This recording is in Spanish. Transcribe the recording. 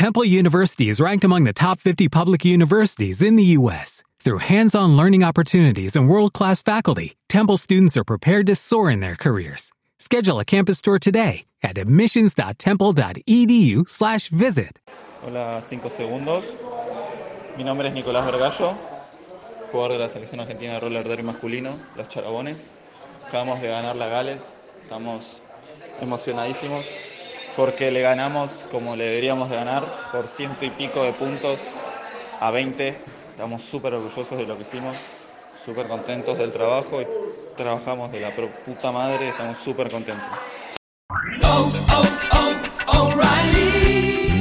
Temple University is ranked among the top 50 public universities in the U.S. Through hands-on learning opportunities and world-class faculty, Temple students are prepared to soar in their careers. Schedule a campus tour today at admissions.temple.edu/visit. Hola, 5 segundos. Mi nombre es Nicolás Vergallo, jugador de la selección argentina de roller derby masculino, los Charabones. Acabamos de ganar la Gales, estamos emocionadísimos porque le ganamos como le deberíamos de ganar por ciento y pico de puntos a 20. Estamos súper orgullosos de lo que hicimos, súper contentos del trabajo y trabajamos de la puta madre, estamos súper contentos.